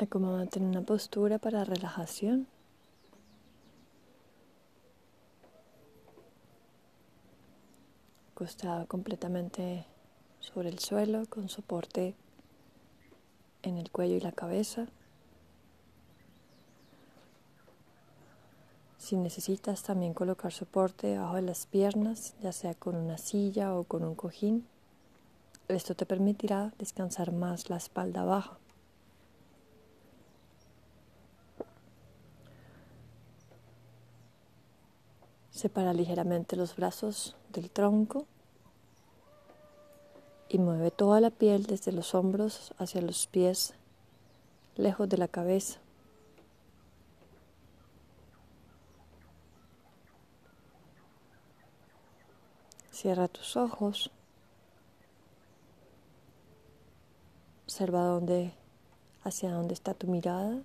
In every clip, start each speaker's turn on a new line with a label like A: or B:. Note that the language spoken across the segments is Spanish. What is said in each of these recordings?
A: Acomódate en una postura para relajación. Acostado completamente sobre el suelo con soporte en el cuello y la cabeza. Si necesitas también colocar soporte debajo de las piernas, ya sea con una silla o con un cojín, esto te permitirá descansar más la espalda baja. Separa ligeramente los brazos del tronco y mueve toda la piel desde los hombros hacia los pies, lejos de la cabeza. Cierra tus ojos. Observa dónde, hacia dónde está tu mirada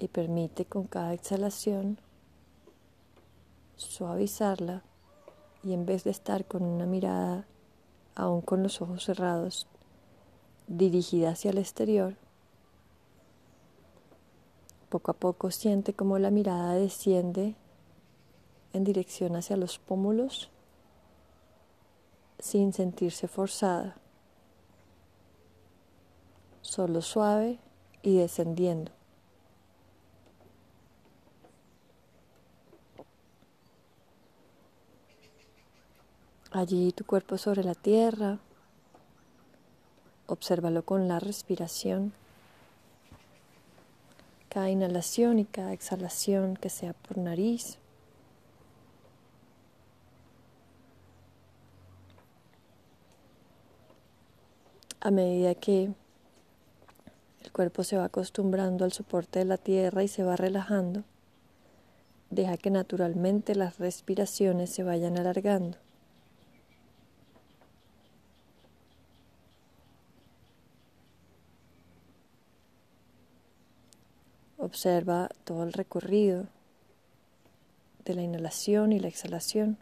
A: y permite con cada exhalación suavizarla y en vez de estar con una mirada, aún con los ojos cerrados, dirigida hacia el exterior, poco a poco siente como la mirada desciende en dirección hacia los pómulos sin sentirse forzada, solo suave y descendiendo. Allí tu cuerpo sobre la tierra. Obsérvalo con la respiración. Cada inhalación y cada exhalación que sea por nariz. A medida que el cuerpo se va acostumbrando al soporte de la tierra y se va relajando, deja que naturalmente las respiraciones se vayan alargando. Observa todo el recorrido de la inhalación y la exhalación.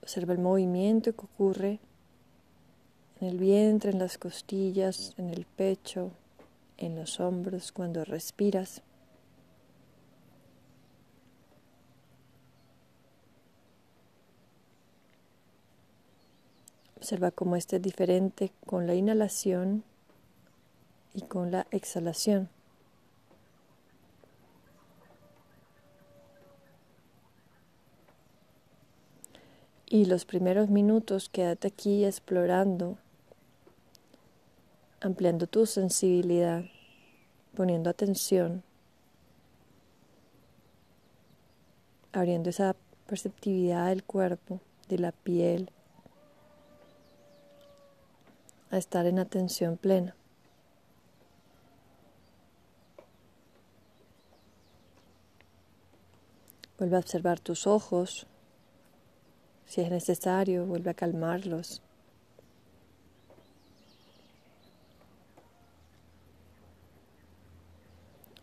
A: Observa el movimiento que ocurre en el vientre, en las costillas, en el pecho, en los hombros cuando respiras. Observa cómo este es diferente con la inhalación y con la exhalación. Y los primeros minutos quédate aquí explorando, ampliando tu sensibilidad, poniendo atención, abriendo esa perceptividad del cuerpo, de la piel, a estar en atención plena. Vuelve a observar tus ojos. Si es necesario, vuelve a calmarlos.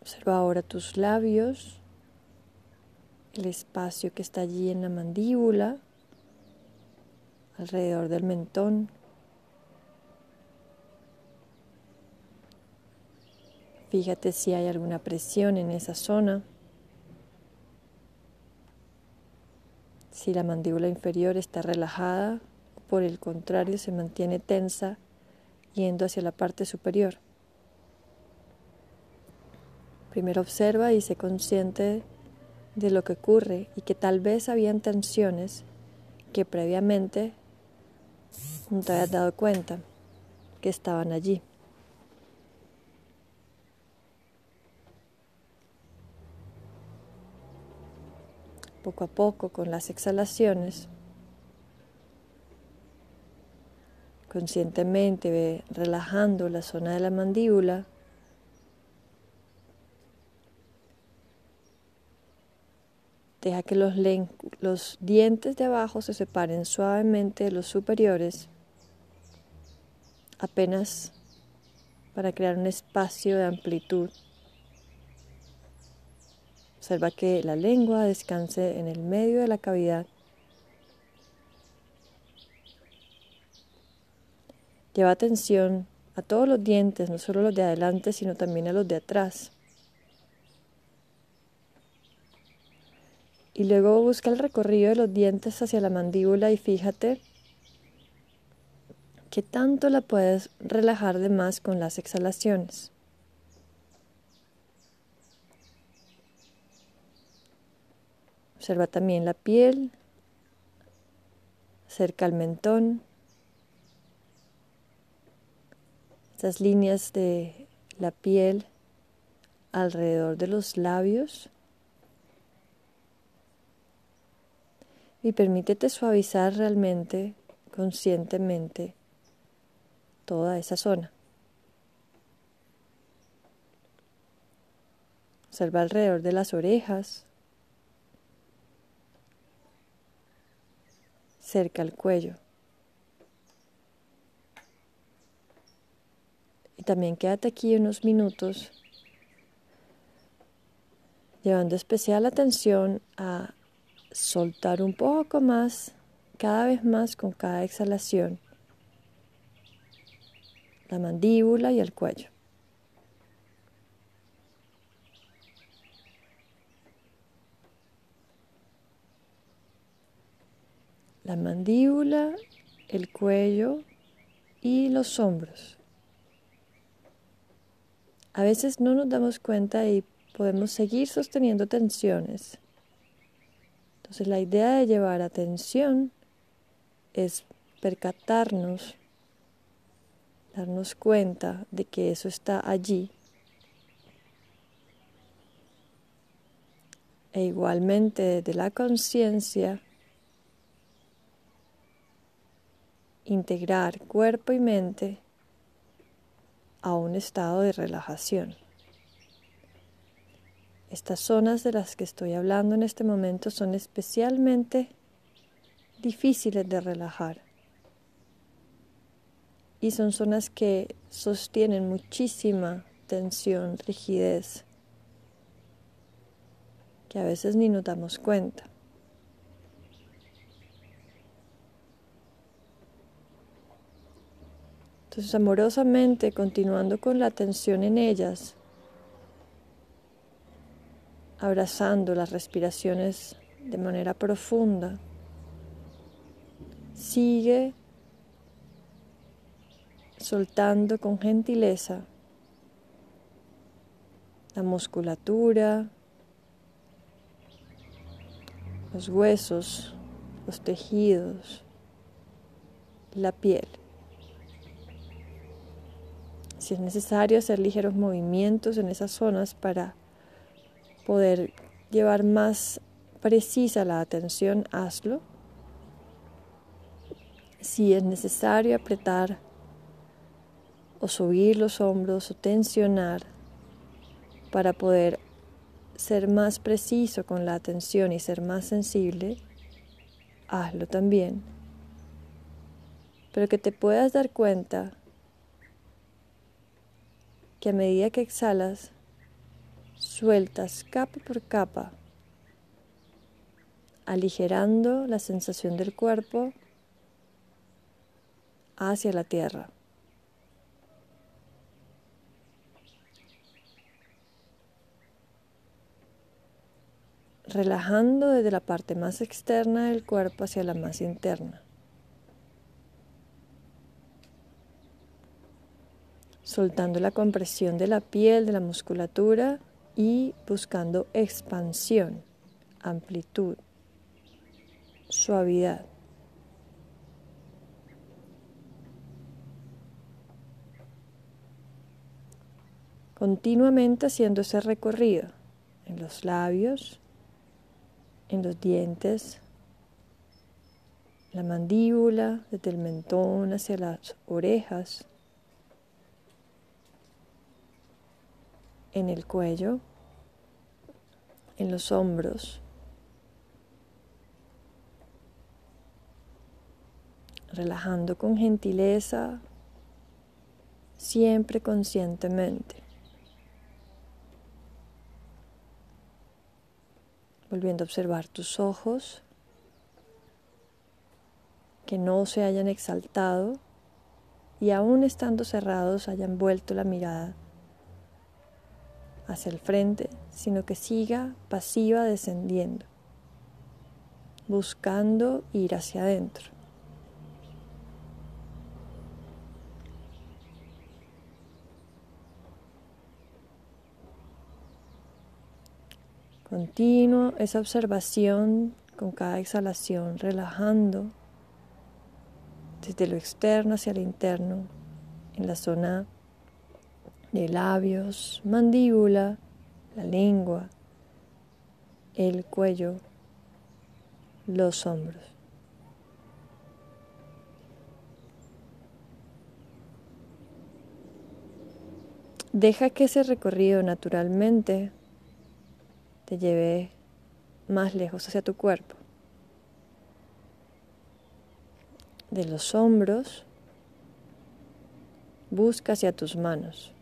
A: Observa ahora tus labios, el espacio que está allí en la mandíbula, alrededor del mentón. Fíjate si hay alguna presión en esa zona. Si la mandíbula inferior está relajada por el contrario se mantiene tensa yendo hacia la parte superior. Primero observa y sé consciente de lo que ocurre y que tal vez habían tensiones que previamente no te habías dado cuenta que estaban allí. Poco a poco con las exhalaciones. Conscientemente relajando la zona de la mandíbula. Deja que los, los dientes de abajo se separen suavemente de los superiores, apenas para crear un espacio de amplitud Observa que la lengua descanse en el medio de la cavidad. Lleva atención a todos los dientes, no solo los de adelante, sino también a los de atrás. Y luego busca el recorrido de los dientes hacia la mandíbula y fíjate qué tanto la puedes relajar de más con las exhalaciones. Observa también la piel cerca al mentón, estas líneas de la piel alrededor de los labios. Y permítete suavizar realmente, conscientemente, toda esa zona. Observa alrededor de las orejas, cerca al cuello. Y también quédate aquí unos minutos llevando especial atención a soltar un poco más, cada vez más con cada exhalación, la mandíbula y el cuello. La mandíbula, el cuello y los hombros. A veces no nos damos cuenta y podemos seguir sosteniendo tensiones. Entonces la idea de llevar atención es percatarnos, darnos cuenta de que eso está allí. E igualmente de la conciencia integrar cuerpo y mente a un estado de relajación. Estas zonas de las que estoy hablando en este momento son especialmente difíciles de relajar y son zonas que sostienen muchísima tensión, rigidez, que a veces ni nos damos cuenta. Entonces, amorosamente, continuando con la atención en ellas, abrazando las respiraciones de manera profunda, sigue soltando con gentileza la musculatura, los huesos, los tejidos, la piel. Si es necesario hacer ligeros movimientos en esas zonas para poder llevar más precisa la atención, hazlo. Si es necesario apretar o subir los hombros o tensionar para poder ser más preciso con la atención y ser más sensible, hazlo también. Pero que te puedas dar cuenta que a medida que exhalas, sueltas capa por capa, aligerando la sensación del cuerpo hacia la tierra. relajando desde la parte más externa del cuerpo hacia la más interna. Soltando la compresión de la piel, de la musculatura y buscando expansión, amplitud, suavidad. Continuamente haciendo ese recorrido en los labios, en los dientes, la mandíbula, desde el mentón hacia las orejas. En el cuello, en los hombros. Relajando con gentileza, siempre conscientemente. volviendo a observar tus ojos, que no se hayan exaltado y aún estando cerrados hayan vuelto la mirada hacia el frente, sino que siga pasiva descendiendo, buscando ir hacia adentro. Continuo esa observación con cada exhalación, relajando desde lo externo hacia lo interno, en la zona de labios, mandíbula, la lengua, el cuello, los hombros. Deja que ese recorrido naturalmente te lleve más lejos hacia tu cuerpo. De los hombros, busca hacia tus manos.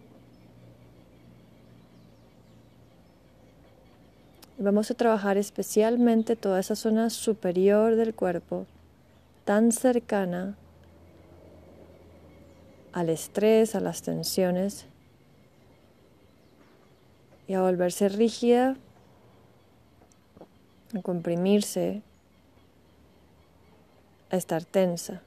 A: Vamos a trabajar especialmente toda esa zona superior del cuerpo, tan cercana al estrés, a las tensiones, y a volverse rígida, a comprimirse, a estar tensa.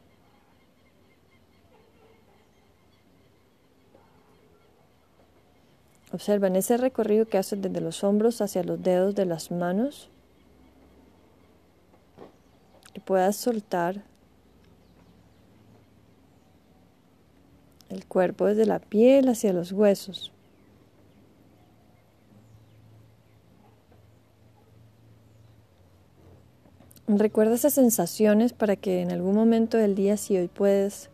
A: Observa en ese recorrido que haces desde los hombros hacia los dedos de las manos y puedas soltar el cuerpo desde la piel hacia los huesos. Recuerda esas sensaciones para que en algún momento del día, si hoy puedes,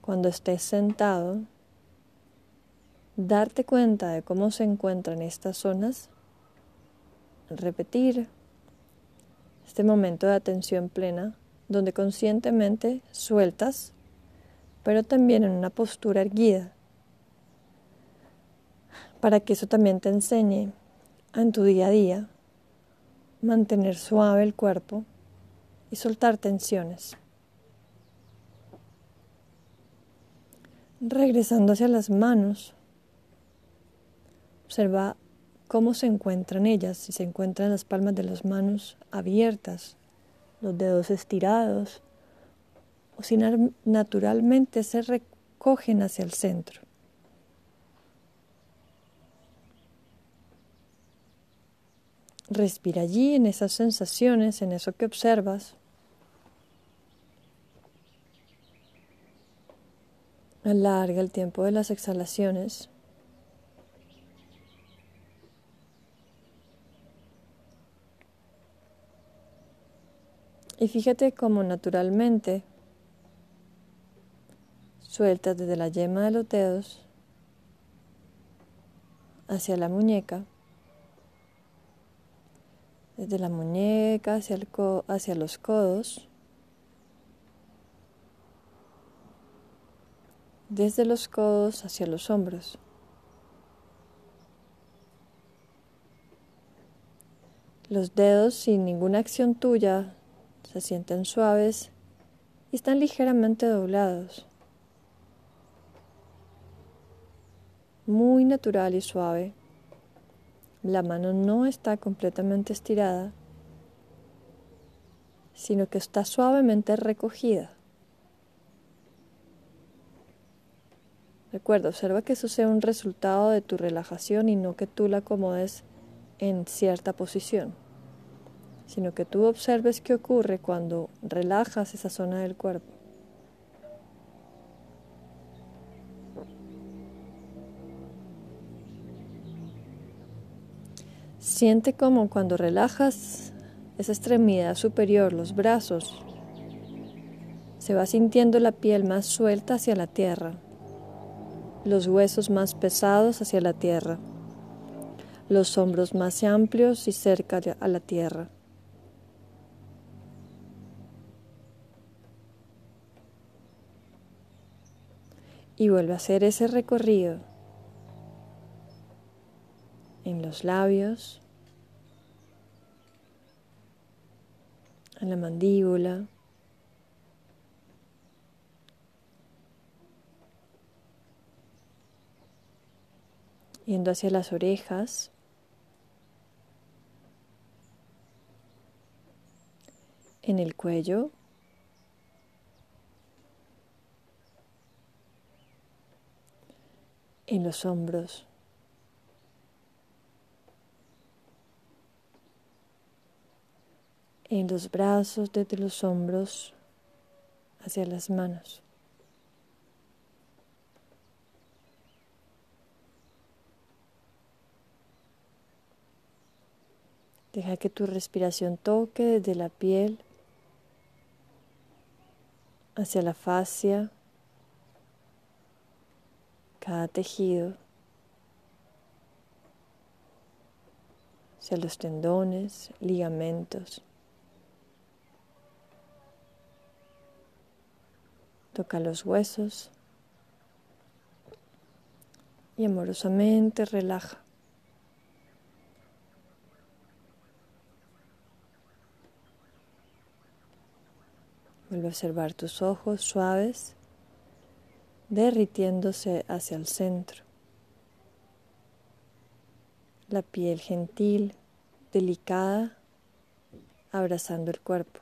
A: cuando estés sentado, darte cuenta de cómo se encuentran estas zonas, repetir este momento de atención plena donde conscientemente sueltas, pero también en una postura erguida, para que eso también te enseñe en tu día a día mantener suave el cuerpo y soltar tensiones. Regresando hacia las manos, Observa cómo se encuentran ellas, si se encuentran las palmas de las manos abiertas, los dedos estirados, o si naturalmente se recogen hacia el centro. Respira allí en esas sensaciones, en eso que observas. Alarga el tiempo de las exhalaciones. Y fíjate cómo naturalmente sueltas desde la yema de los dedos hacia la muñeca, desde la muñeca hacia, el hacia los codos, desde los codos hacia los hombros. Los dedos sin ninguna acción tuya se sienten suaves y están ligeramente doblados. Muy natural y suave. La mano no está completamente estirada, sino que está suavemente recogida. Recuerda, observa que eso sea un resultado de tu relajación y no que tú la acomodes en cierta posición sino que tú observes qué ocurre cuando relajas esa zona del cuerpo. Siente como cuando relajas esa extremidad superior, los brazos, se va sintiendo la piel más suelta hacia la tierra, los huesos más pesados hacia la tierra, los hombros más amplios y cerca a la tierra. Y vuelve a hacer ese recorrido en los labios, a la mandíbula. Yendo hacia las orejas. En el cuello. En los hombros. en los brazos, desde los hombros hacia las manos. Deja que tu respiración toque desde la piel hacia la fascia, cada tejido, hacia los tendones, ligamentos. Toca los huesos y amorosamente relaja. Vuelve a observar tus ojos suaves derritiéndose hacia el centro. La piel gentil, delicada, abrazando el cuerpo.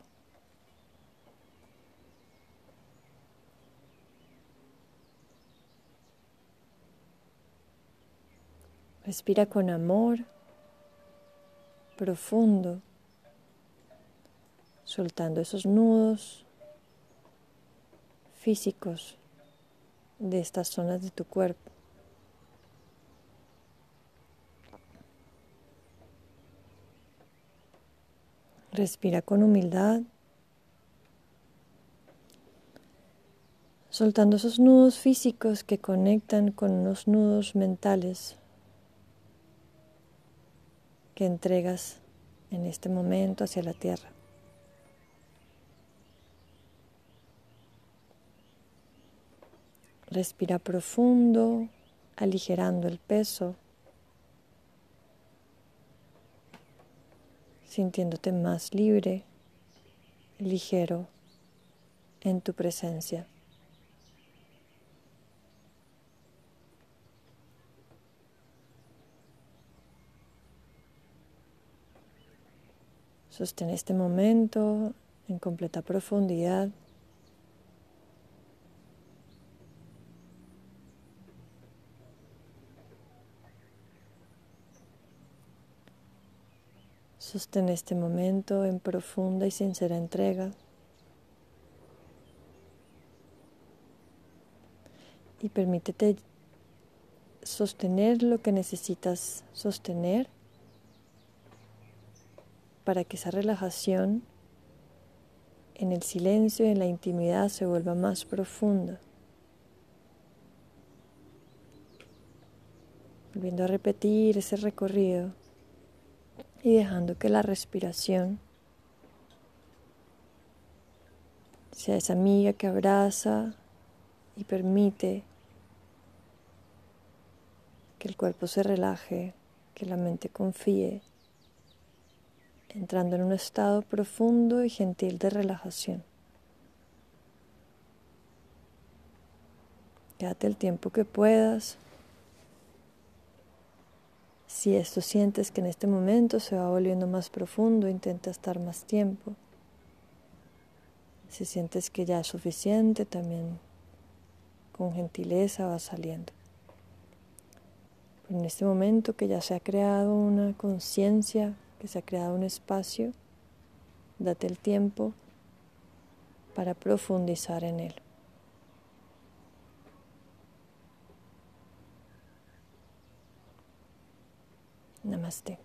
A: Respira con amor profundo, soltando esos nudos físicos de estas zonas de tu cuerpo. Respira con humildad, soltando esos nudos físicos que conectan con los nudos mentales que entregas en este momento hacia la tierra. Respira profundo, aligerando el peso, sintiéndote más libre, ligero en tu presencia. Sostén este momento en completa profundidad. Sostén este momento en profunda y sincera entrega. Y permítete sostener lo que necesitas sostener para que esa relajación en el silencio y en la intimidad se vuelva más profunda. Volviendo a repetir ese recorrido y dejando que la respiración sea esa amiga que abraza y permite que el cuerpo se relaje, que la mente confíe entrando en un estado profundo y gentil de relajación. Quédate el tiempo que puedas. Si esto sientes que en este momento se va volviendo más profundo, intenta estar más tiempo. Si sientes que ya es suficiente, también con gentileza va saliendo. en este momento que ya se ha creado una conciencia que se ha creado un espacio, date el tiempo para profundizar en él. Namaste.